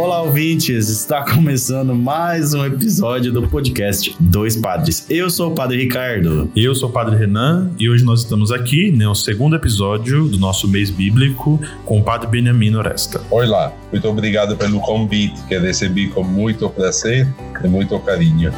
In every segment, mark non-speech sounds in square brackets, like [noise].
Olá, ouvintes! Está começando mais um episódio do podcast Dois Padres. Eu sou o Padre Ricardo. Eu sou o Padre Renan e hoje nós estamos aqui no segundo episódio do nosso mês bíblico com o Padre Benjamin Oresta. Olá, muito obrigado pelo convite que recebi com muito prazer e muito carinho.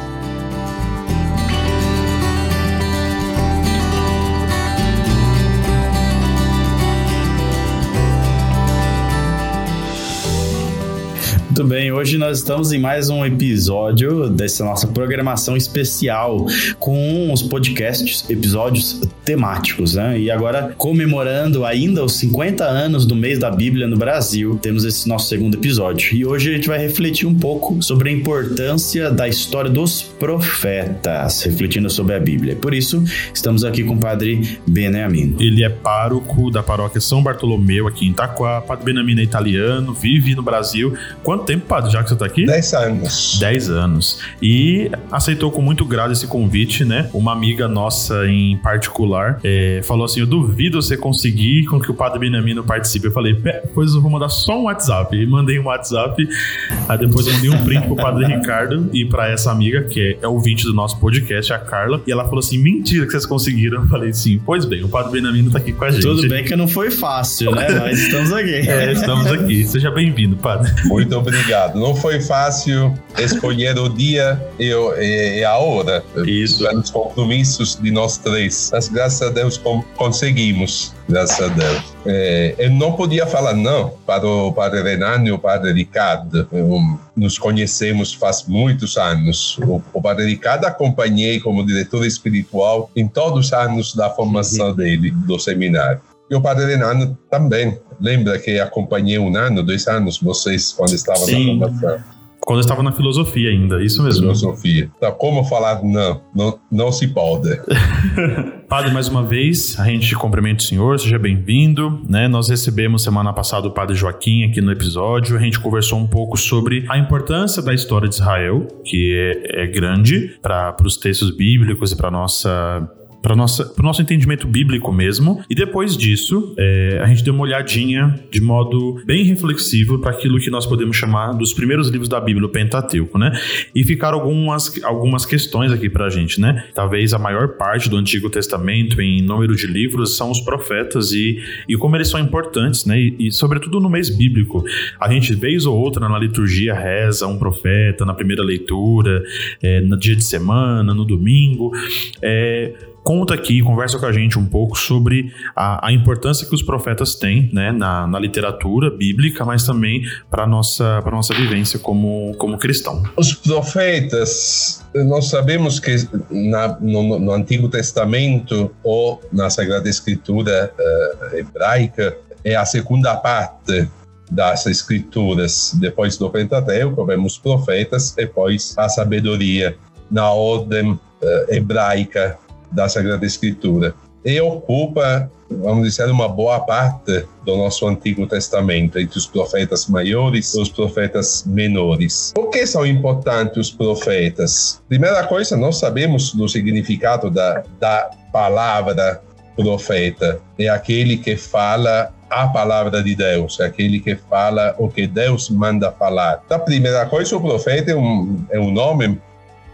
Muito bem, hoje nós estamos em mais um episódio dessa nossa programação especial com os podcasts, episódios temáticos, né? E agora, comemorando ainda os 50 anos do mês da Bíblia no Brasil, temos esse nosso segundo episódio. E hoje a gente vai refletir um pouco sobre a importância da história dos profetas, refletindo sobre a Bíblia. Por isso, estamos aqui com o Padre Benjamin. Ele é pároco da paróquia São Bartolomeu aqui em Itaquá. Padre Benjamin é italiano, vive no Brasil. Quanto tempo, Padre, já que você está aqui? Dez anos. Dez anos. E aceitou com muito grado esse convite, né? Uma amiga nossa em particular é, falou assim: Eu duvido você conseguir com que o Padre Benamino participe. Eu falei: Pois eu vou mandar só um WhatsApp. E mandei um WhatsApp. Aí depois eu mandei um print pro Padre Ricardo e para essa amiga, que é, é ouvinte do nosso podcast, a Carla. E ela falou assim: Mentira que vocês conseguiram. Eu falei: Sim, pois bem, o Padre Benamino tá aqui com a gente. Tudo bem que não foi fácil, né? Mas estamos aqui. É, estamos aqui. Seja bem-vindo, Padre. Muito obrigado. Não foi fácil escolher o dia e, e, e a hora. Isso. Os compromissos de nós três. Mas graças a Deus conseguimos, graças a Deus. É, eu não podia falar não para o Padre Renan e o Padre Ricardo. Eu, nos conhecemos faz muitos anos. O, o Padre Ricardo acompanhei como diretor espiritual em todos os anos da formação uhum. dele, do seminário. E o Padre Renan também. Lembra que acompanhei um ano, dois anos, vocês, quando estavam Sim. na formação? Quando eu estava na filosofia ainda, isso mesmo. Filosofia. Então, como falar não? Não, não se pode. [laughs] Padre, mais uma vez, a gente cumprimenta o senhor, seja bem-vindo. Né? Nós recebemos semana passada o Padre Joaquim aqui no episódio. A gente conversou um pouco sobre a importância da história de Israel, que é, é grande para os textos bíblicos e para nossa para o nosso entendimento bíblico mesmo. E depois disso, é, a gente deu uma olhadinha de modo bem reflexivo para aquilo que nós podemos chamar dos primeiros livros da Bíblia, o Pentateuco, né? E ficaram algumas, algumas questões aqui para a gente, né? Talvez a maior parte do Antigo Testamento, em número de livros, são os profetas e, e como eles são importantes, né? E, e sobretudo no mês bíblico. A gente, vez ou outra, na liturgia, reza um profeta na primeira leitura, é, no dia de semana, no domingo. É, conta aqui, conversa com a gente um pouco sobre a, a importância que os profetas têm né, na, na literatura bíblica, mas também para a nossa, nossa vivência como, como cristão. Os profetas, nós sabemos que na, no, no, Antigo Testamento ou na Sagrada Escritura uh, hebraica é a segunda parte das escrituras. Depois do Pentateuco, vemos profetas, depois a sabedoria na ordem uh, hebraica da Sagrada Escritura e ocupa, vamos dizer, uma boa parte do nosso Antigo Testamento, entre os profetas maiores e os profetas menores. Por que são importantes os profetas? Primeira coisa, nós sabemos do significado da, da palavra profeta. É aquele que fala a palavra de Deus, é aquele que fala o que Deus manda falar. A primeira coisa, o profeta é um, é um nome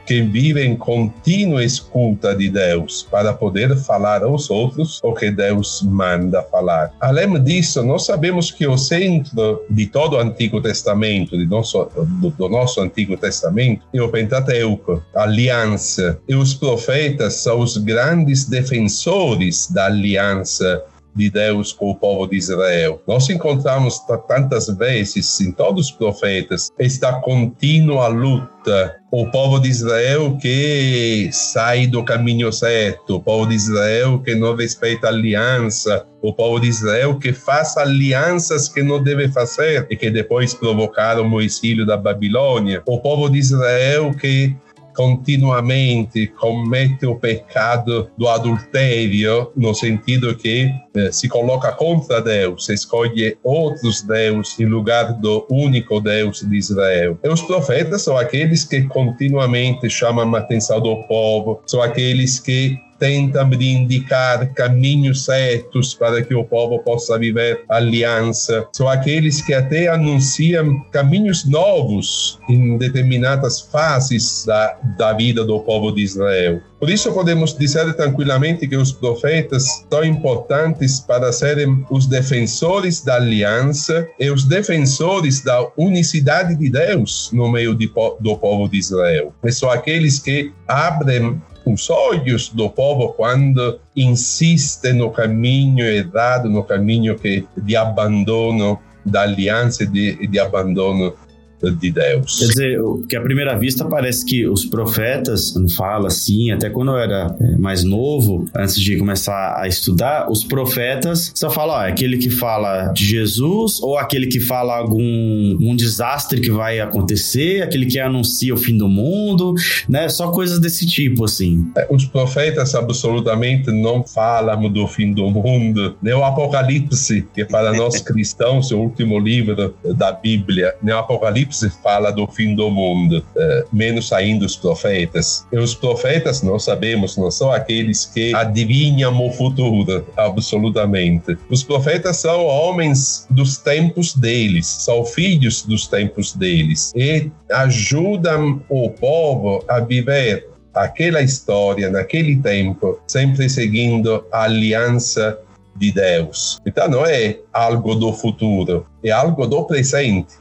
que vive em contínua escuta de Deus para poder falar aos outros o que Deus manda falar. Além disso, nós sabemos que o centro de todo o Antigo Testamento, de nosso, do, do nosso Antigo Testamento, é o Pentateuco, a aliança. E os profetas são os grandes defensores da aliança de Deus com o povo de Israel. Nós encontramos tantas vezes em todos os profetas esta contínua luta. O povo de Israel que sai do caminho certo, o povo de Israel que não respeita a aliança, o povo de Israel que faz alianças que não deve fazer e que depois provocaram o exílio da Babilônia, o povo de Israel que continuamente commette o pecado do adultério, no sentido que eh, se coloca contra Deus, escolhe outros deuses em lugar do único Deus de Israel. E os profetas são aqueles que continuamente chamam a atenção do povo, são aqueles que tentam indicar caminhos certos para que o povo possa viver aliança. São aqueles que até anunciam caminhos novos em determinadas fases da, da vida do povo de Israel. Por isso podemos dizer tranquilamente que os profetas são importantes para serem os defensores da aliança e os defensores da unicidade de Deus no meio de, do povo de Israel. E são aqueles que abrem os olhos do povo quando insiste no caminho errado, no caminho que, de abandono da aliança e de, de abandono de Deus. Quer dizer, que à primeira vista parece que os profetas, não fala assim, até quando eu era é, mais novo, antes de começar a estudar, os profetas só falam, ó, aquele que fala de Jesus ou aquele que fala algum um desastre que vai acontecer, aquele que anuncia o fim do mundo, né? Só coisas desse tipo, assim. É, os profetas absolutamente não falam do fim do mundo. Nem o Apocalipse, que para nós [laughs] cristãos é o último livro da Bíblia, nem o Apocalipse Apocalipse fala do fim do mundo, é, menos ainda os profetas. E os profetas, nós sabemos, não são aqueles que adivinham o futuro, absolutamente. Os profetas são homens dos tempos deles, são filhos dos tempos deles e ajudam o povo a viver aquela história naquele tempo, sempre seguindo a aliança de Deus. Então não é algo do futuro, é algo do presente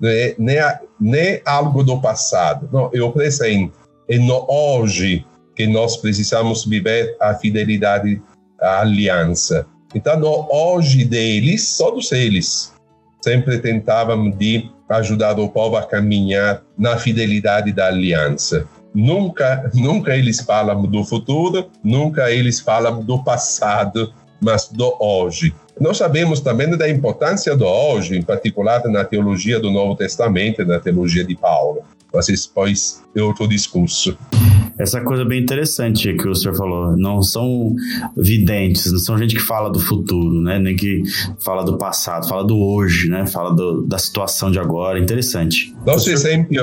né, nem, nem algo do passado, não, é o presente, é no hoje que nós precisamos viver a fidelidade à aliança. Então, no hoje deles, todos eles sempre tentavam de ajudar o povo a caminhar na fidelidade da aliança. Nunca, nunca eles falam do futuro, nunca eles falam do passado, mas do hoje. Nós sabemos também da importância do hoje, em particular na teologia do Novo Testamento, na teologia de Paulo. Mas isso pois é outro discurso. Essa coisa bem interessante que o senhor falou. Não são videntes, não são gente que fala do futuro, né? Nem que fala do passado, fala do hoje, né? Fala do, da situação de agora. Interessante. Nosso exemplo,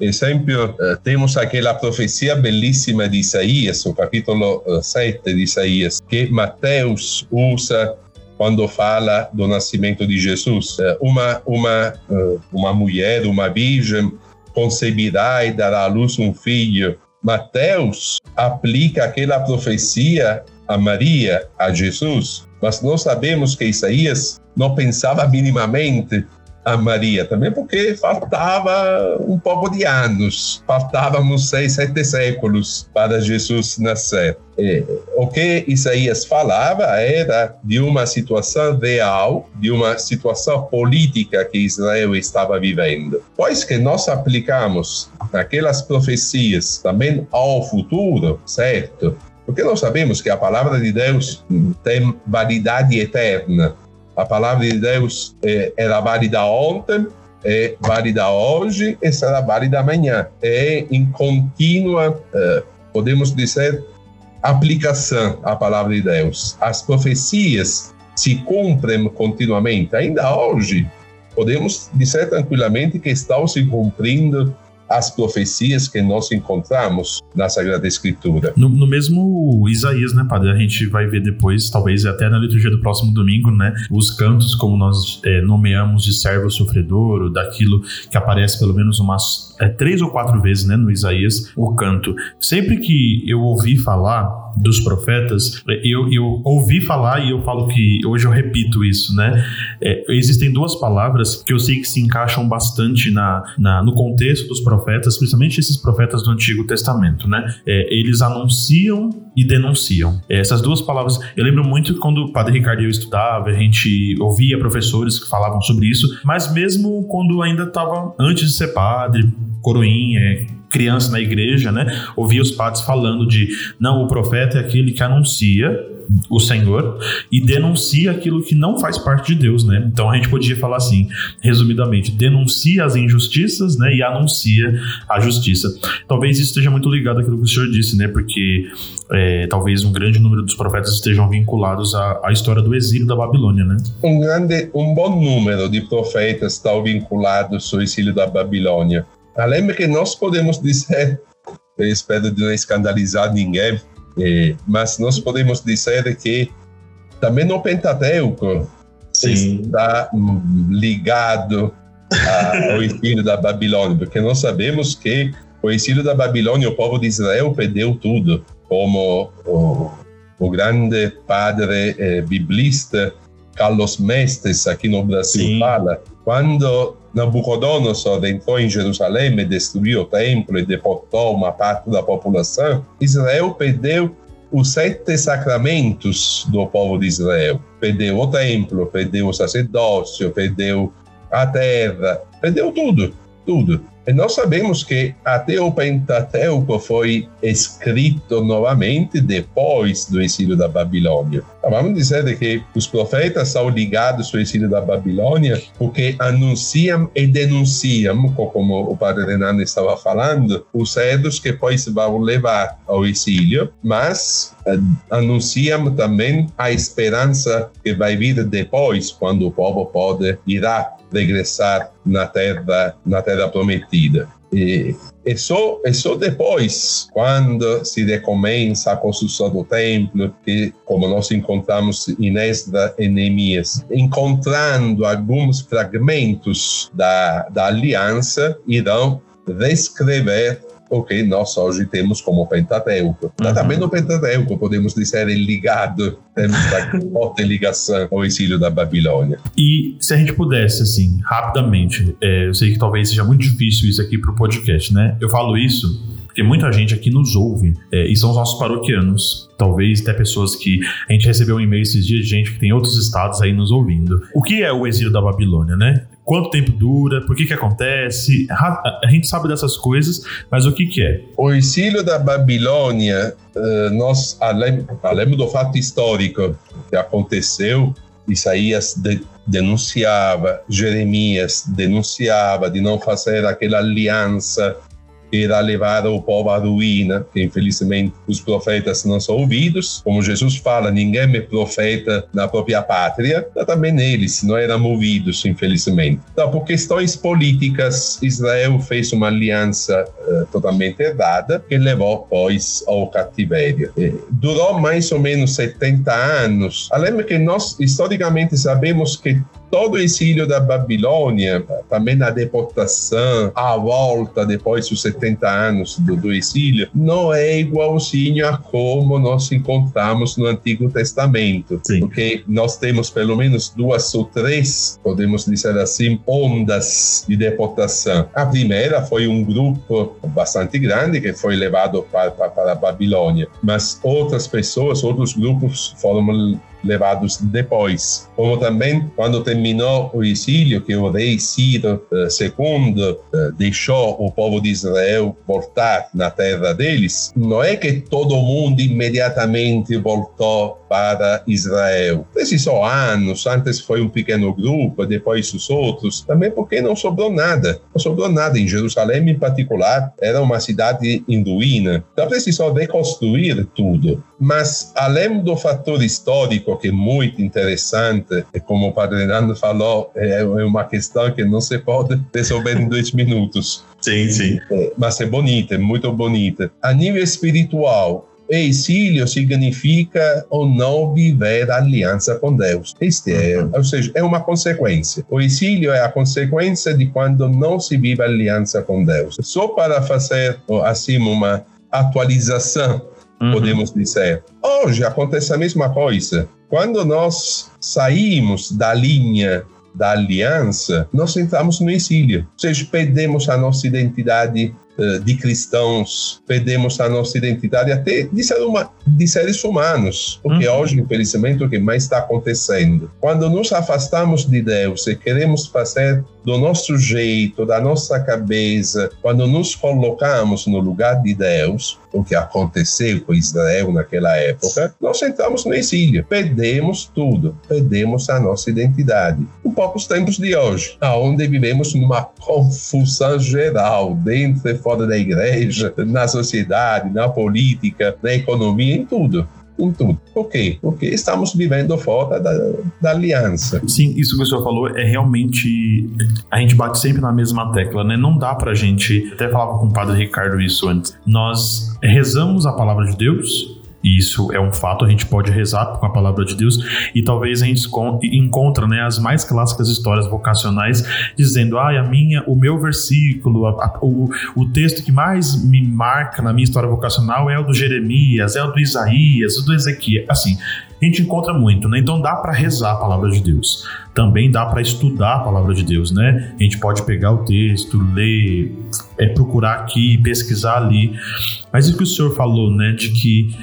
exemplo uh, temos aquela profecia belíssima de Isaías, o capítulo 7 eh, de Isaías, que Mateus usa quando fala do nascimento de Jesus. Eh, uma, uma, eh, uma mulher, uma virgem, concebirá e dará à luz um filho. Mateus aplica aquela profecia a Maria, a Jesus, mas nós sabemos que Isaías não pensava minimamente a Maria, também porque faltava um pouco de anos, faltávamos seis, sete séculos para Jesus nascer. E, o que Isaías falava era de uma situação real, de uma situação política que Israel estava vivendo. Pois que nós aplicamos aquelas profecias também ao futuro, certo? Porque nós sabemos que a palavra de Deus tem validade eterna. A palavra de Deus é, era válida ontem, é válida hoje e será válida amanhã. É em contínua, é, podemos dizer, aplicação à palavra de Deus. As profecias se cumprem continuamente. Ainda hoje, podemos dizer tranquilamente que estão se cumprindo as profecias que nós encontramos na Sagrada Escritura. No, no, mesmo Isaías, né, padre? A gente vai ver depois, talvez até na liturgia do próximo domingo, né? Os cantos, como nós é, nomeamos de servo sofredor, daquilo que aparece pelo menos umas é, três ou quatro vezes, né, no Isaías, o canto. Sempre que eu ouvi falar dos profetas, eu, eu ouvi falar e eu falo que hoje eu repito isso, né? É, existem duas palavras que eu sei que se encaixam bastante na, na, no contexto dos profetas, principalmente esses profetas do Antigo Testamento, né? É, eles anunciam e denunciam. É, essas duas palavras, eu lembro muito quando o Padre Ricardo e eu estudava, a gente ouvia professores que falavam sobre isso, mas mesmo quando ainda estava antes de ser padre, coroinha, criança na igreja, né? Ouvia os padres falando de não, o profeta é aquele que anuncia o Senhor e denuncia aquilo que não faz parte de Deus, né? Então a gente podia falar assim, resumidamente, denuncia as injustiças, né, e anuncia a justiça. Talvez isso esteja muito ligado àquilo que o senhor disse, né? Porque é, talvez um grande número dos profetas estejam vinculados à, à, história do exílio da Babilônia, né? Um grande, um bom número de profetas estão vinculados ao exílio da Babilônia. Além que nós podemos dizer, [laughs] eu espero não escandalizar ninguém, é, mas nós podemos dizer que também no Pentateuco Sim. está ligado ao [laughs] exílio da Babilônia, porque nós sabemos que o exílio da Babilônia, o povo de Israel perdeu tudo, como o, o grande padre eh, biblista Carlos Mestres aqui no Brasil Sim. fala, quando Nabucodonosor entrou em Jerusalém e destruiu o templo e deportou uma parte da população, Israel perdeu os sete sacramentos do povo de Israel. Perdeu o templo, perdeu o sacerdócio, perdeu a terra, perdeu tudo, tudo. Nós sabemos que até o Pentateuco foi escrito novamente depois do exílio da Babilônia. Então, vamos dizer que os profetas são ligados ao exílio da Babilônia porque anunciam e denunciam, como o padre Renan estava falando, os erros que depois vão levar ao exílio, mas eh, anunciam também a esperança que vai vir depois, quando o povo pode irá regressar na terra, na terra prometida. E, e, só, e só depois, quando se recomeça a construção do templo, que, como nós encontramos em Esdras e Neemias, encontrando alguns fragmentos da, da aliança, irão reescrever o que nós hoje temos como Pentateuco. Uhum. Também no Pentateuco podemos dizer ligado, temos uma [laughs] forte ligação ao exílio da Babilônia. E se a gente pudesse, assim, rapidamente, é, eu sei que talvez seja muito difícil isso aqui para o podcast, né? Eu falo isso porque muita gente aqui nos ouve é, e são os nossos paroquianos. Talvez até pessoas que a gente recebeu um e-mail esses dias de gente que tem outros estados aí nos ouvindo. O que é o exílio da Babilônia, né? Quanto tempo dura? Por que que acontece? A gente sabe dessas coisas, mas o que que é? O exílio da Babilônia, eh, nós, além, do fato histórico que aconteceu, Isaías de, denunciava, Jeremias denunciava de não fazer aquela aliança irá levar o povo à ruína, infelizmente os profetas não são ouvidos. Como Jesus fala, ninguém é profeta na própria pátria, também eles não eram ouvidos, infelizmente. Então, por questões políticas, Israel fez uma aliança uh, totalmente errada, que levou, pois, ao cativério. E durou mais ou menos 70 anos. Além que nós, historicamente, sabemos que todo o exílio da Babilônia, também a deportação, a volta depois dos 70 anos do, do exílio, não é igualzinho a como nós encontramos no Antigo Testamento. Sim. Porque nós temos pelo menos duas ou três, podemos dizer assim, ondas de deportação. A primeira foi um grupo bastante grande que foi levado para, para, para a Babilônia, mas outras pessoas, outros grupos foram levados depois. Como também, quando terminou o exílio, que o rei Ciro II eh, eh, deixou o povo de Israel voltar na terra deles, não é que todo mundo imediatamente voltou para Israel. Precisou anos, antes foi um pequeno grupo, depois os outros, também porque não sobrou nada. Não sobrou nada em Jerusalém, em particular, era uma cidade em ruína. Então precisou reconstruir tudo. Mas, além do fator histórico, que é muito interessante, e como o Padre Nando falou, é uma questão que não se pode [laughs] resolver em dois minutos. Sim, sim. É, mas é bonita, é muito bonita. A nível espiritual, Exílio significa o não viver aliança com Deus. Este é, uhum. ou seja, é uma consequência. O exílio é a consequência de quando não se vive aliança com Deus. Só para fazer assim uma atualização uhum. podemos dizer. Hoje acontece a mesma coisa. Quando nós saímos da linha da aliança, nós entramos no exílio. Ou seja, perdemos a nossa identidade uh, de cristãos, perdemos a nossa identidade até de, ser uma, de seres humanos. Porque uhum. hoje, infelizmente, o que mais está acontecendo? Quando nos afastamos de Deus e queremos fazer do nosso jeito, da nossa cabeça, quando nos colocamos no lugar de Deus, o que aconteceu com Israel naquela época, nós entramos no exílio, perdemos tudo, perdemos a nossa identidade. Em poucos tempos de hoje, aonde vivemos numa confusão geral, dentro e fora da igreja, na sociedade, na política, na economia, em tudo em tudo. Por quê? Porque estamos vivendo fora da, da aliança. Sim, isso que o senhor falou é realmente. A gente bate sempre na mesma tecla, né? Não dá pra gente. Até falava com o padre Ricardo isso antes. Nós rezamos a palavra de Deus, e isso é um fato, a gente pode rezar com a palavra de Deus e talvez a gente encontra né, as mais clássicas histórias vocacionais dizendo, ah, a minha, o meu versículo, a, a, o, o texto que mais me marca na minha história vocacional é o do Jeremias, é o do Isaías, o do Ezequiel, assim, a gente encontra muito, né? Então dá para rezar a palavra de Deus. Também dá para estudar a palavra de Deus, né? A gente pode pegar o texto, ler, é, procurar aqui, pesquisar ali. Mas isso que o senhor falou, né? De que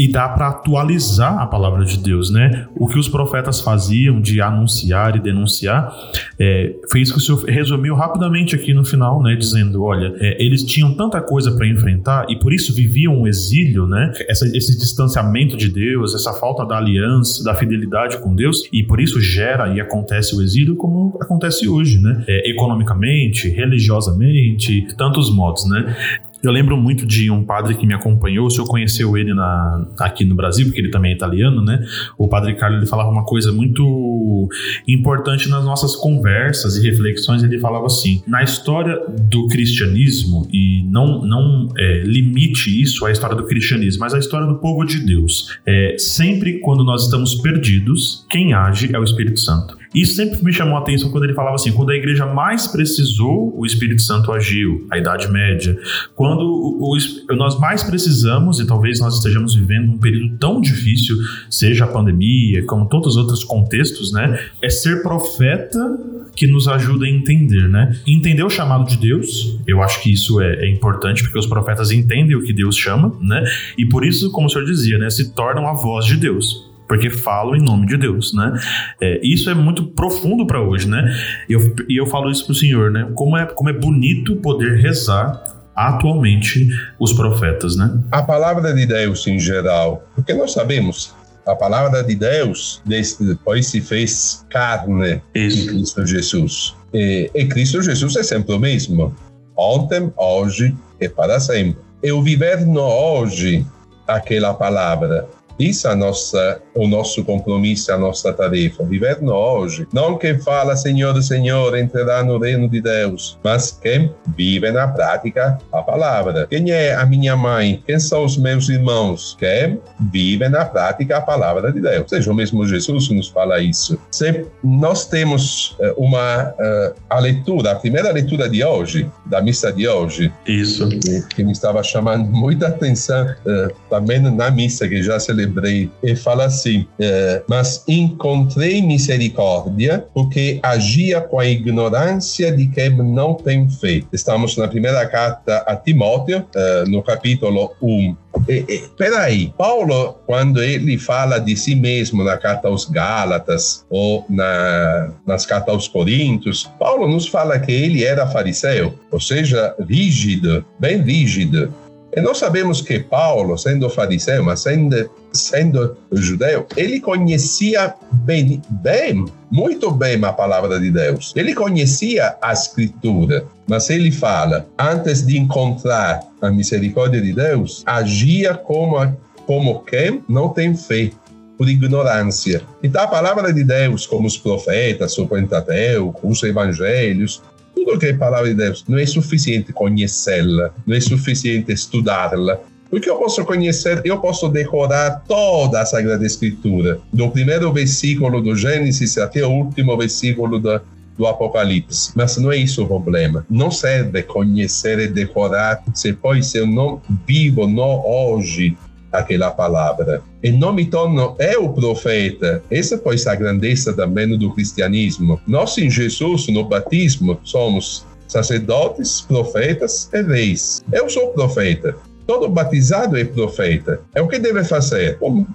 e dá para atualizar a palavra de Deus, né? O que os profetas faziam de anunciar e denunciar, é, isso que o senhor resumiu rapidamente aqui no final, né? Dizendo, olha, é, eles tinham tanta coisa para enfrentar e por isso viviam um exílio, né? Essa, esse distanciamento de Deus, essa falta da aliança, da fidelidade com Deus e por isso gera e acontece o exílio como acontece hoje, né? É, economicamente, religiosamente, tantos modos, né? Eu lembro muito de um padre que me acompanhou, o senhor conheceu ele na, aqui no Brasil, porque ele também é italiano, né? O padre Carlos ele falava uma coisa muito importante nas nossas conversas e reflexões. Ele falava assim: na história do cristianismo, e não, não é, limite isso à história do cristianismo, mas à história do povo de Deus, é, sempre quando nós estamos perdidos, quem age é o Espírito Santo. Isso sempre me chamou a atenção quando ele falava assim: quando a igreja mais precisou, o Espírito Santo agiu, a Idade Média. Quando o, o, nós mais precisamos, e talvez nós estejamos vivendo um período tão difícil, seja a pandemia, como todos os outros contextos, né? É ser profeta que nos ajuda a entender, né? Entender o chamado de Deus, eu acho que isso é, é, importante, porque os profetas entendem o que Deus chama, né? E por isso, como o senhor dizia, né? Se tornam a voz de Deus porque falam em nome de Deus, né? É, isso é muito profundo para hoje, né? E eu, e eu falo isso pro Senhor, né? Como é, como é bonito poder rezar atualmente os profetas, né? A palavra de Deus em geral, porque nós sabemos a palavra de Deus depois se fez carne Isso. em Cristo Jesus. E, e, Cristo Jesus é sempre o mesmo, ontem, hoje e para sempre. E o viver no hoje, aquela palavra, isso é nossa, o nosso compromisso, a nossa tarefa, viver no hoje. Não quem fala Senhor, Senhor, entrará no reino de Deus, mas quem vive na prática a palavra. Quem é a minha mãe? Quem são os meus irmãos? Quem vive na prática a palavra de Deus. Ou seja, o mesmo Jesus nos fala isso. Se nós temos uh, uma uh, a leitura, a primeira leitura de hoje, da missa de hoje, isso que, me estava chamando [laughs] muita atenção uh, também na missa que já celebrou e fala assim: é, Mas encontrei misericórdia porque agia com a ignorância de quem não tem fé. Estamos na primeira carta a Timóteo, é, no capítulo 1. E, e, peraí, Paulo, quando ele fala de si mesmo na carta aos Gálatas ou na, nas cartas aos Coríntios, Paulo nos fala que ele era fariseu, ou seja, rígido, bem rígido. E nós sabemos que Paulo, sendo fariseu, mas sendo, sendo judeu, ele conhecia bem, bem, muito bem a palavra de Deus. Ele conhecia a escritura, mas ele fala, antes de encontrar a misericórdia de Deus, agia como, como quem não tem fé por ignorância. Então, a palavra de Deus, como os profetas, o Pentateuco, os evangelhos, tudo que é palavra de Deus não é suficiente conhecê-la, não é suficiente estudá-la. Porque eu posso conhecer, eu posso decorar toda a Sagrada Escritura, do primeiro versículo do Gênesis até o último versículo do, do Apocalipse. Mas não é isso o problema. Não serve conhecer e decorar se depois eu não vivo no hoje aquela palavra. E não me torno eu profeta. Essa foi a grandeza também do cristianismo. Nós em Jesus, no batismo, somos sacerdotes, profetas e reis. Eu sou profeta. Todo batizado é profeta. É o que deve fazer? Como,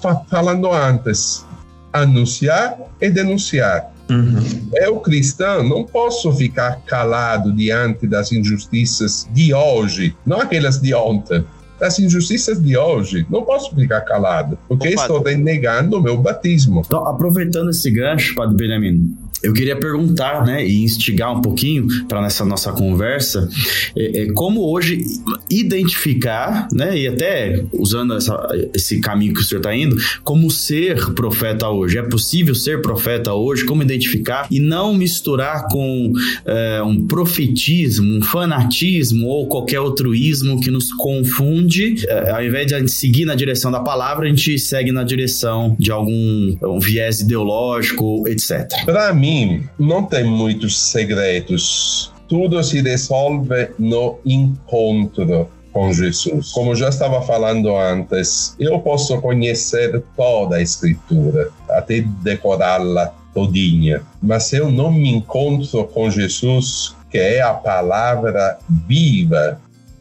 fa falando antes, anunciar e denunciar. Uhum. Eu, cristão, não posso ficar calado diante das injustiças de hoje, não aquelas de ontem das injustiças de hoje. Não posso ficar calado, porque Opa. estou negando o meu batismo. Então, aproveitando esse gancho, Padre Benjamin, eu queria perguntar, né, e instigar um pouquinho para nessa nossa conversa, é, é, como hoje identificar, né, e até usando essa, esse caminho que o senhor está indo, como ser profeta hoje. É possível ser profeta hoje? Como identificar e não misturar com é, um profetismo, um fanatismo ou qualquer outro ismo que nos confunde. É, ao invés de a gente seguir na direção da palavra, a gente segue na direção de algum um viés ideológico, etc. Para mim mim, não tem muitos segredos. Tudo se resolve no encontro com Jesus. Como já estava falando antes, eu posso conhecer toda a Escritura, até decorá-la todinha. Mas se eu não me encontro com Jesus, que é a palavra viva,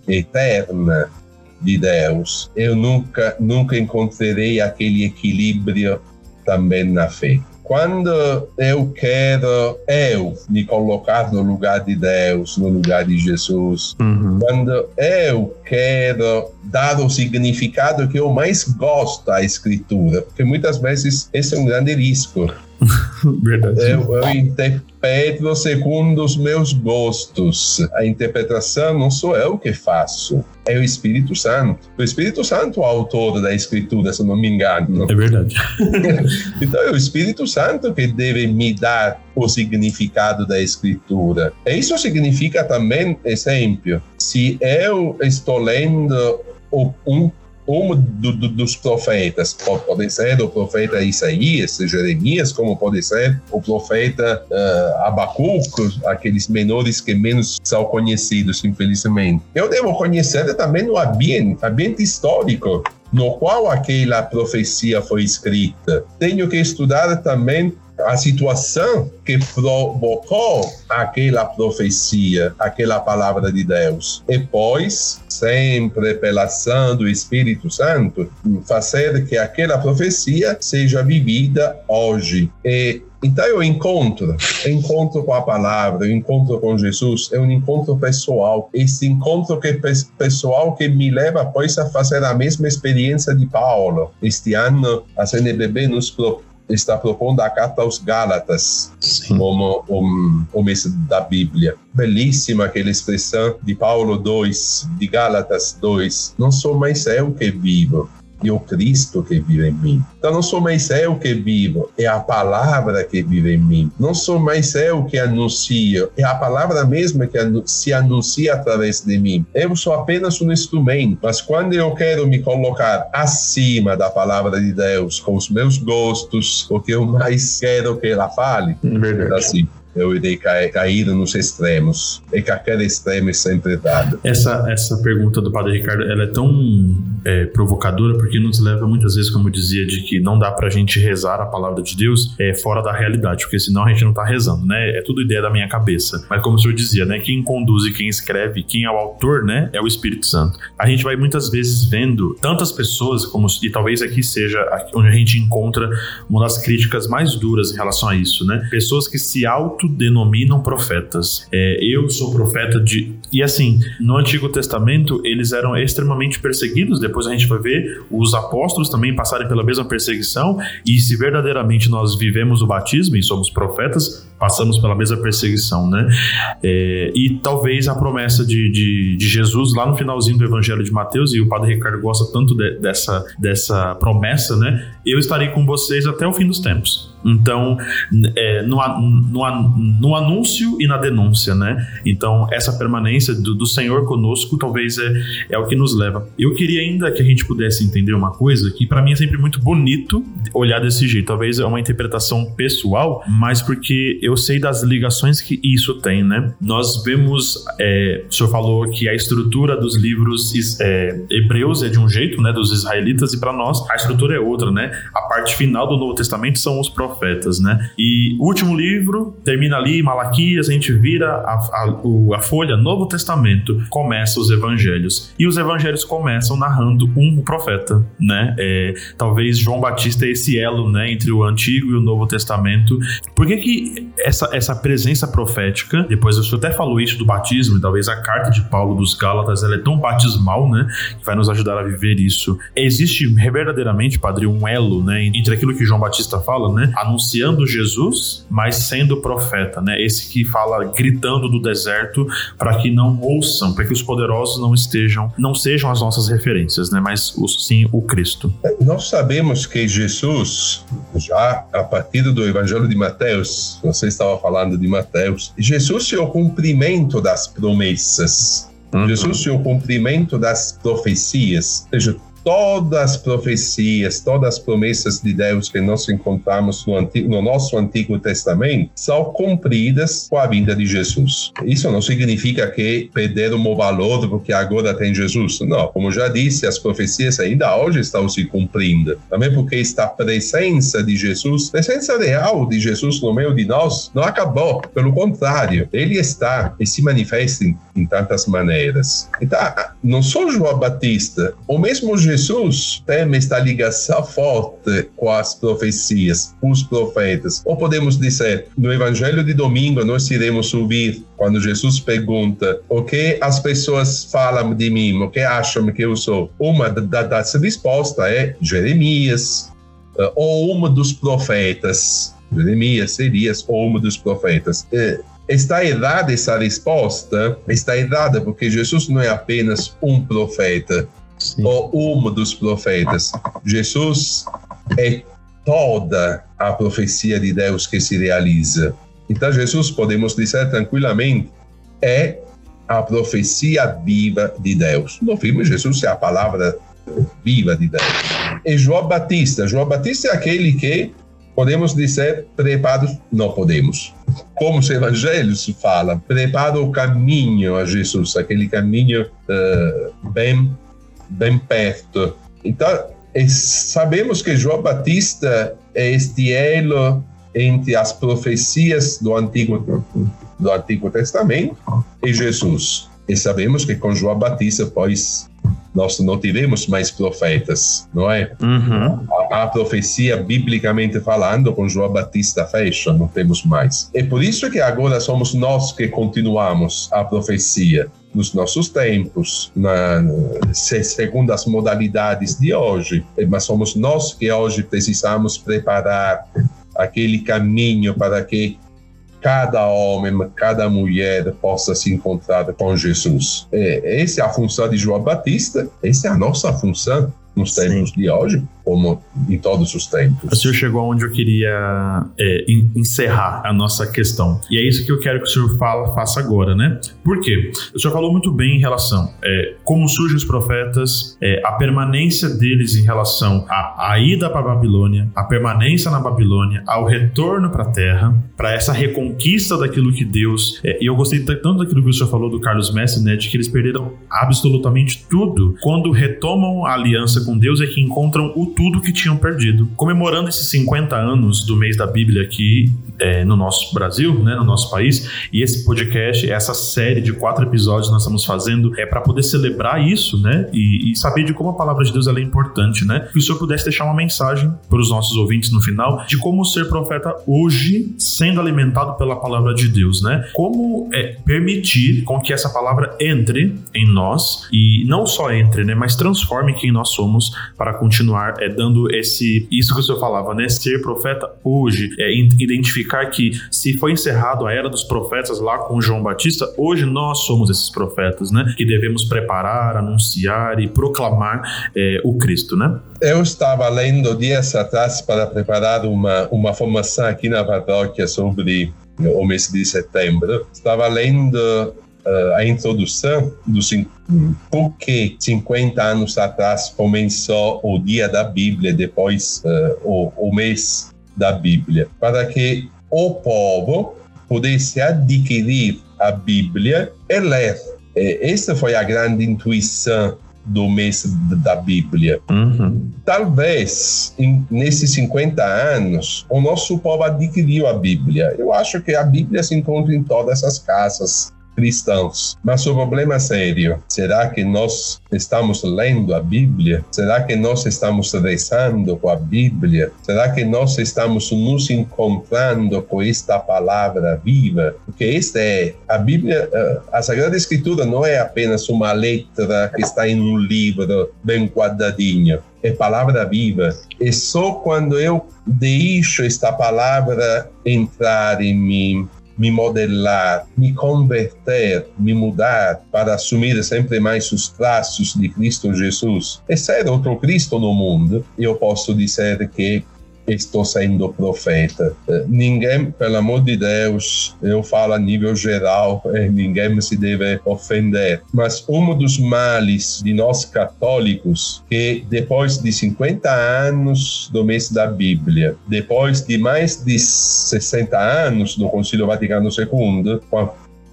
eterna de Deus, eu nunca, nunca encontrarei aquele equilíbrio também na fé. Quando eu quero eu me colocar no lugar de Deus, no lugar de Jesus, uhum. quando eu quero dar o significado que eu mais gosto à escritura, porque muitas vezes esse é um grande risco. [laughs] Verdade. Eu, eu interpreto segundo os meus gostos. A interpretação não sou eu que faço, é o Espírito Santo. O Espírito Santo é o autor da Escritura, se não me engano. É verdade. [laughs] então é o Espírito Santo que deve me dar o significado da Escritura. E isso significa também, exemplo, se eu estou lendo um um do, do, dos profetas. Pode, pode ser o profeta Isaías, Jeremias, como pode ser o profeta uh, Abacuco, aqueles menores que menos são conhecidos, infelizmente. Eu devo conhecer também o ambiente, ambiente histórico no qual aquela profecia foi escrita. Tenho que estudar também a situação que provocou aquela profecia, aquela palavra de Deus. E depois, sempre pela ação do Espírito Santo, fazer que aquela profecia seja vivida hoje. E então eu encontro, encontro com a palavra, eu encontro com Jesus, é um encontro pessoal. Esse encontro que pessoal que me leva pois a fazer a mesma experiência de Paulo. Este ano a CNBB nos propõe está propondo a carta aos Gálatas Sim. como um, o mês da Bíblia. Belíssima aquela expressão de Paulo 2, de Gálatas 2. Não sou mais eu que vivo, e o Cristo que vive em mim. Então não sou mais eu que vivo, é a palavra que vive em mim. Não sou mais eu que anuncio, é a palavra mesma que se anuncia através de mim. Eu sou apenas um instrumento, mas quando eu quero me colocar acima da palavra de Deus, com os meus gostos, o que eu mais quero que ela fale, é verdade. assim, eu irei cair, cair nos extremos. E qualquer extremo é sempre dado. Essa, essa pergunta do Padre Ricardo ela é tão é, provocadora porque nos leva muitas vezes, como eu dizia, de que não dá pra gente rezar a palavra de Deus é, fora da realidade, porque senão a gente não tá rezando, né? É tudo ideia da minha cabeça. Mas como o senhor dizia, né? Quem conduz e quem escreve, quem é o autor, né? É o Espírito Santo. A gente vai muitas vezes vendo tantas pessoas, como e talvez aqui seja onde a gente encontra uma das críticas mais duras em relação a isso, né? Pessoas que se auto autodenominam profetas. É, eu sou profeta de. E assim, no Antigo Testamento, eles eram extremamente perseguidos. Depois a gente vai ver os apóstolos também passarem pela mesma perseguição. E se verdadeiramente nós vivemos o batismo e somos profetas, passamos pela mesma perseguição, né? É, e talvez a promessa de, de, de, Jesus lá no finalzinho do Evangelho de Mateus, e o Padre Ricardo gosta tanto de, dessa, dessa promessa, né? Eu estarei com vocês até o fim dos tempos. Então, é, no, no, no, anúncio e na denúncia, né? Então, essa permanência do, do Senhor conosco talvez é, é o que nos leva. Eu queria ainda que a gente pudesse entender uma coisa que para mim é sempre muito bonito olhar desse jeito. Talvez é uma interpretação pessoal, mas porque eu sei das ligações que isso tem, né? Nós vemos, é, o senhor falou que a estrutura dos livros é, hebreus é de um jeito, né? Dos israelitas, e para nós a estrutura é outra, né? A parte final do Novo Testamento são os né? E o último livro termina ali, Malaquias, a gente vira a, a, a folha Novo Testamento, começa os evangelhos. E os evangelhos começam narrando um profeta, né? É, talvez João Batista é esse elo, né? Entre o Antigo e o Novo Testamento. Por que que essa, essa presença profética, depois senhor até falou isso do batismo, e talvez a carta de Paulo dos Gálatas, ela é tão batismal, né? Que vai nos ajudar a viver isso. Existe verdadeiramente, padre, um elo, né? Entre aquilo que João Batista fala, né? Anunciando Jesus, mas sendo profeta, né? Esse que fala gritando do deserto para que não ouçam, para que os poderosos não estejam, não sejam as nossas referências, né? Mas sim o Cristo. Nós sabemos que Jesus, já a partir do Evangelho de Mateus, você estava falando de Mateus, Jesus é o cumprimento das promessas. Uhum. Jesus é o cumprimento das profecias. Ou seja, todas as profecias, todas as promessas de Deus que nós encontramos no, antigo, no, nosso Antigo Testamento são cumpridas com a vinda de Jesus. Isso não significa que perderam o valor porque agora tem Jesus. Não, como já disse, as profecias ainda hoje estão se cumprindo. Também porque esta presença de Jesus, presença real de Jesus no meio de nós, não acabou. Pelo contrário, ele está e se manifesta em, em tantas maneiras. Então, não só João Batista, o mesmo Jesus tem esta ligação forte com as profecias, os profetas. Ou podemos dizer, no Evangelho de domingo, nós iremos ouvir quando Jesus pergunta o que as pessoas falam de mim, o que acham que eu sou. Uma das respostas é Jeremias, eh, ou uma dos profetas. Jeremias, Elias, ou uma dos profetas. Está errada essa resposta? Está errada porque Jesus não é apenas um profeta, Sim. ou um dos profetas. Jesus é toda a profecia de Deus que se realiza. Então, Jesus, podemos dizer tranquilamente, é a profecia viva de Deus. No filme, Jesus é a palavra viva de Deus. E João Batista, João Batista é aquele que podemos dizer preparados, não podemos. Como os evangelhos falam, prepara o caminho a Jesus, aquele caminho uh, bem bem perto. Então, sabemos que João Batista é este elo entre as profecias do Antigo, do Antigo Testamento e Jesus. E sabemos que com João Batista, pois, nós não tivemos mais profetas, não é? Uhum. A, a, profecia, biblicamente falando, com João Batista fecha, não temos mais. É por isso que agora somos nós que continuamos a profecia nos nossos tempos, na, segundo as modalidades de hoje. Mas somos nós que hoje precisamos preparar aquele caminho para que cada homem, cada mulher possa se encontrar com Jesus. É, essa é a função de João Batista, essa é a nossa função nos tempos Sim. de hoje como em todos os tempos. O senhor chegou onde eu queria é, encerrar a nossa questão. E é isso que eu quero que o senhor fala, faça agora, né? Por quê? O senhor falou muito bem em relação é, como surgem os profetas, é, a permanência deles em relação à, à ida para a Babilônia, a permanência na Babilônia, ao retorno para a terra, para essa reconquista daquilo que Deus. É, e eu gostei tanto daquilo que o senhor falou do Carlos Messi, né? De que eles perderam absolutamente tudo. Quando retomam a aliança com Deus é que encontram o tudo que tinham perdido. Comemorando esses 50 anos do mês da Bíblia aqui é, no nosso Brasil, né, no nosso país, e esse podcast, essa série de quatro episódios que nós estamos fazendo é para poder celebrar isso, né, e, e, saber de como a palavra de Deus é importante, né. Que o senhor pudesse deixar uma mensagem para os nossos ouvintes no final de como ser profeta hoje, sendo alimentado pela palavra de Deus, né. Como é, permitir com que essa palavra entre em nós e não só entre, né, mas transforme quem nós somos para continuar é, dando esse isso que o senhor falava, né? Ser profeta hoje, é, identificar que se foi encerrado a era dos profetas lá com João Batista, hoje nós somos esses profetas, né? Que devemos preparar, anunciar e proclamar é, o Cristo, né? Eu estava lendo dias atrás para preparar uma, uma formação aqui na paróquia sobre o mês de setembro. Estava lendo uh, a introdução do por que 50 anos atrás começou o dia da Bíblia, depois uh, o, o mês da Bíblia, para que o povo pudesse adquirir a Bíblia e ler. E essa foi a grande intuição do mês da Bíblia. Uhum. Talvez em, nesses 50 anos o nosso povo adquiriu a Bíblia. Eu acho que a Bíblia se encontra em todas as casas cristãos. Mas o problema é sério. Será que nós estamos lendo a Bíblia? Será que nós estamos rezando com a Bíblia? Será que nós estamos nos encontrando com esta palavra viva? Porque esta é a Bíblia, eh, a Sagrada Escritura não é apenas uma letra que está em um livro bem quadradinho é palavra viva. E só quando eu deixo esta palavra entrar em mim, me modelar, me converter, me mudar para assumir sempre mais os traços de Cristo Jesus. E ser outro Cristo no mundo, eu posso dizer que estou sendo profeta. Eh, ninguém, pelo amor de Deus, eu falo a nível geral, eh, ninguém se deve ofender. Mas um dos males de nós católicos, que depois de 50 anos do mês da Bíblia, depois de mais de 60 anos do Concílio Vaticano II,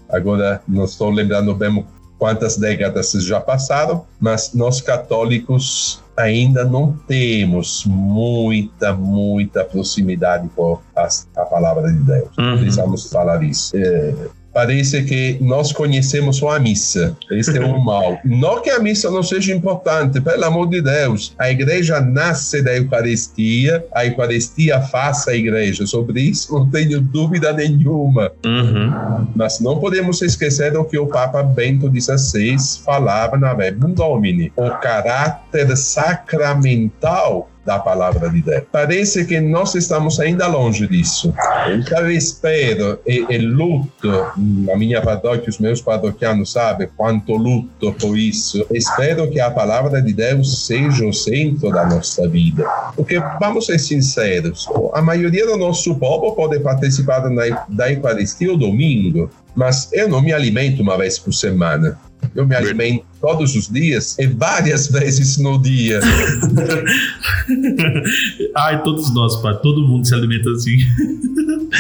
agora não estou lembrando bem quantas décadas já passaram, mas nós católicos ainda não temos muita, muita proximidade com a, a palavra de Deus. Uhum. Precisamos falar isso. É, parece que nós conhecemos só a missa. Este é um [laughs] mal. Não que a missa não seja importante, pelo amor de Deus. A igreja nasce da Eucaristia, a Eucaristia faz a igreja. Sobre isso não tenho dúvida nenhuma. Uhum. Mas não podemos esquecer do que o Papa Bento XVI falava na Verbum Domini. O caráter sacramental da palavra de Deus. Parece que nós estamos ainda longe disso. Então eu espero e, e luto, a minha paróquia, os meus paroquianos sabem quanto luto por isso. Espero que a palavra de Deus seja o centro da nossa vida. Porque, vamos ser sinceros, a maioria do nosso povo pode participar da Eucaristia o domingo, mas eu não me alimento uma vez por semana. Eu me alimento todos os dias e várias vezes no dia. [laughs] Ai, todos nós, pai. Todo mundo se alimenta assim.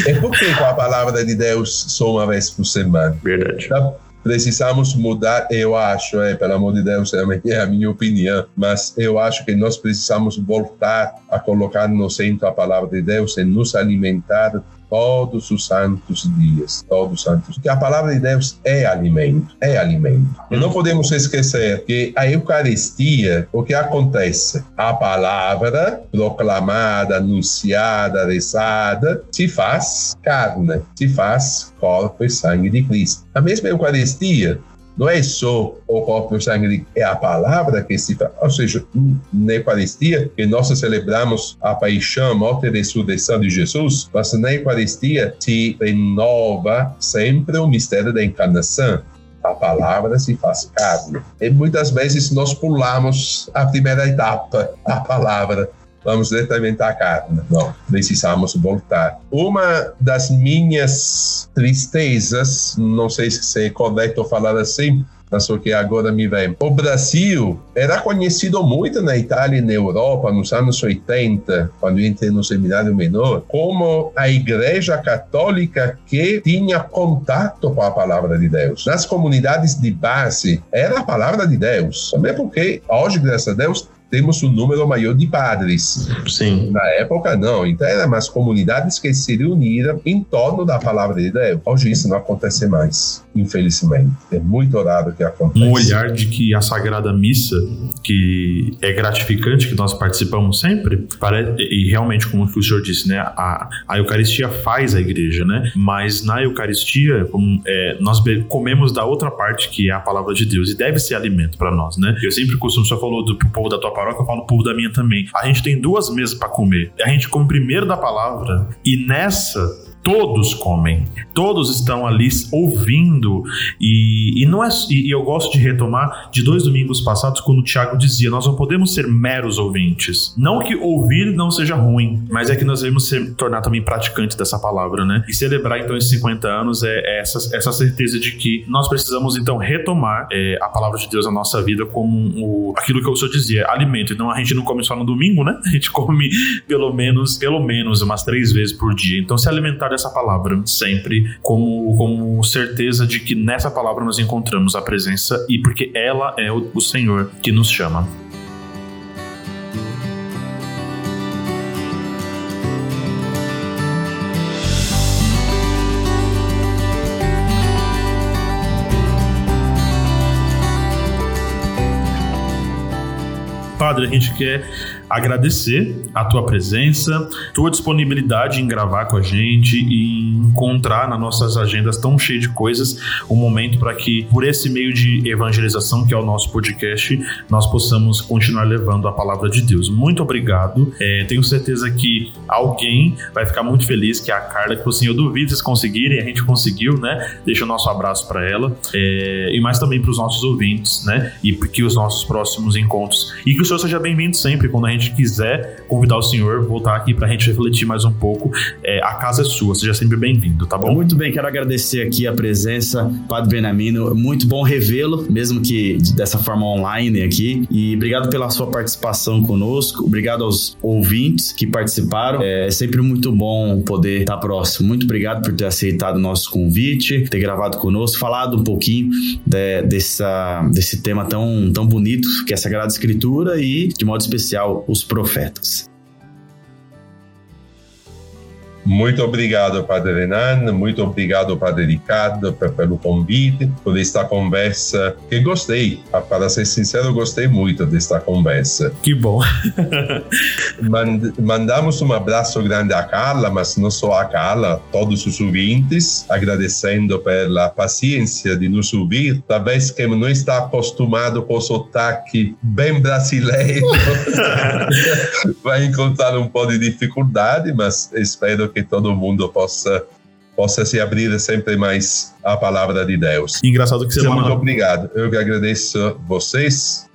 É porque com a palavra de Deus só uma vez por semana. Verdade. Então, precisamos mudar, eu acho, é, pelo amor de Deus, é a minha opinião, mas eu acho que nós precisamos voltar a colocar no centro a palavra de Deus e nos alimentar todos os santos dias, todos os santos. Porque a palavra de Deus é alimento, é alimento. E não podemos esquecer que a Eucaristia, o que acontece? A palavra proclamada, anunciada, rezada, se faz carne, se faz corpo e sangue de Cristo. A mesma Eucaristia não é só o corpo e o sangue, é a palavra que se faz. Ou seja, na Eucaristia, que nós celebramos a paixão, morte e ressurreição de Jesus, mas na Eucaristia se renova sempre o mistério da encarnação a palavra se faz carne. E muitas vezes nós pulamos a primeira etapa, a palavra, vamos diretamente à carne. Não, precisamos voltar. Uma das minhas tristezas, não sei se é correto falar assim, mas porque agora me vem. O Brasil era conhecido muito na Itália e na Europa nos anos 80, quando entrei no seminário menor, como a igreja católica que tinha contato com a palavra de Deus. Nas comunidades de base, era a palavra de Deus. Também porque hoje, graças a Deus, temos um número maior de padres. Sim. Na época, não. Então, eram as comunidades que se reuniram em torno da palavra de Deus. Hoje isso não acontece mais, infelizmente. É muito raro que aconteça. Um olhar de que a Sagrada Missa, que é gratificante, que nós participamos sempre, e realmente, como o senhor disse, né, a, a Eucaristia faz a igreja, né? Mas na Eucaristia, como, é, nós comemos da outra parte, que é a palavra de Deus, e deve ser alimento para nós, né? Eu sempre costumo, só falou do povo da tua paróquia, eu falo povo da minha também. A gente tem duas mesas para comer. A gente come primeiro da palavra e nessa todos comem, todos estão ali ouvindo e, e não é e eu gosto de retomar de dois domingos passados quando o Tiago dizia nós não podemos ser meros ouvintes, não que ouvir não seja ruim, mas é que nós devemos ser, tornar também praticantes dessa palavra, né? E celebrar então esses 50 anos é, é essa, essa certeza de que nós precisamos então retomar é, a palavra de Deus na nossa vida como um, aquilo que o senhor dizia, alimento. Então a gente não come só no domingo, né? [laughs] A gente come pelo menos pelo menos umas três vezes por dia. Então se alimentar essa palavra sempre como, como certeza de que nessa palavra nós encontramos a presença e porque ela é o, o Senhor que nos chama. Padre, a gente quer agradecer a tua presença, tua disponibilidade em gravar com a gente e encontrar nas nossas agendas tão cheias de coisas um momento para que, por esse meio de evangelização que é o nosso podcast, nós possamos continuar levando a palavra de Deus. Muito obrigado. É, tenho certeza que alguém vai ficar muito feliz, que é a Carla, que assim, eu duvido vocês conseguirem, a gente conseguiu, né? Deixa o nosso abraço para ela é, e mais também para os nossos ouvintes, né? E que os nossos próximos encontros. E que o Senhor seja bem-vindo sempre quando a gente quiser convidar o senhor, voltar aqui para a gente refletir mais um pouco, é, a casa é sua, seja sempre bem-vindo, tá bom? Muito bem, quero agradecer aqui a presença, Padre Benamino, muito bom revê-lo, mesmo que dessa forma online aqui, e obrigado pela sua participação conosco, obrigado aos ouvintes que participaram, é sempre muito bom poder estar próximo, muito obrigado por ter aceitado o nosso convite, ter gravado conosco, falado um pouquinho de, dessa, desse tema tão, tão bonito que é a Sagrada Escritura e, de modo especial, os profetas. Muito obrigado, Padre Renan, muito obrigado, Padre Ricardo, pelo convite, por esta conversa que gostei. Para ser sincero, gostei muito desta conversa. Que bom. mandamos um abraço grande a Carla, mas não só a Carla, todos os ouvintes, agradecendo pela paciência de nos ouvir. Talvez que não está acostumado com o sotaque bem brasileiro, [laughs] vai encontrar um pouco de dificuldade, mas espero que que todo mundo possa possa se abrir sempre mais à palavra de Deus. Engraçado que semana... Muito obrigado. Eu que agradeço vocês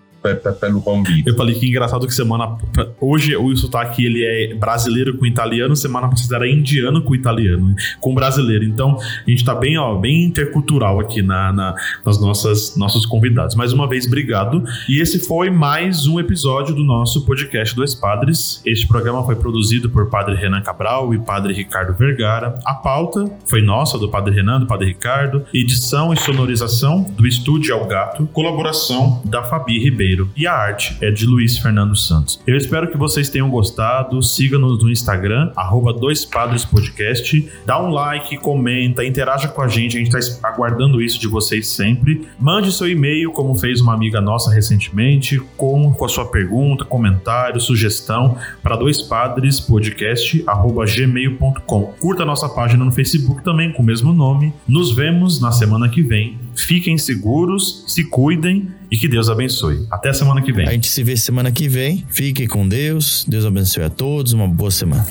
pelo convite. Eu falei que engraçado que semana. Hoje o sotaque ele é brasileiro com italiano, semana passada era indiano com italiano, com brasileiro. Então a gente tá bem, ó, bem intercultural aqui na, na, nas nossas nossos convidados. Mais uma vez, obrigado. E esse foi mais um episódio do nosso podcast Dois Padres. Este programa foi produzido por Padre Renan Cabral e Padre Ricardo Vergara. A pauta foi nossa, do Padre Renan, do Padre Ricardo. Edição e sonorização do Estúdio Ao Gato. Colaboração da Fabi Ribeiro. E a arte é de Luiz Fernando Santos. Eu espero que vocês tenham gostado. Siga-nos no Instagram, arroba Dois Padres Podcast. Dá um like, comenta, interaja com a gente. A gente está aguardando isso de vocês sempre. Mande seu e-mail, como fez uma amiga nossa recentemente, com, com a sua pergunta, comentário, sugestão para doispadrespodcast.gmail.com. Curta a nossa página no Facebook também com o mesmo nome. Nos vemos na semana que vem. Fiquem seguros, se cuidem e que Deus abençoe. Até a semana que vem. A gente se vê semana que vem. Fique com Deus. Deus abençoe a todos. Uma boa semana.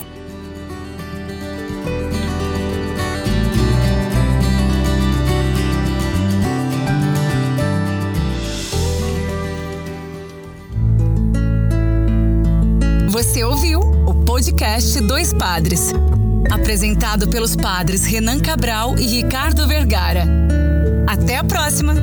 Você ouviu o podcast Dois Padres, apresentado pelos padres Renan Cabral e Ricardo Vergara. Até a próxima!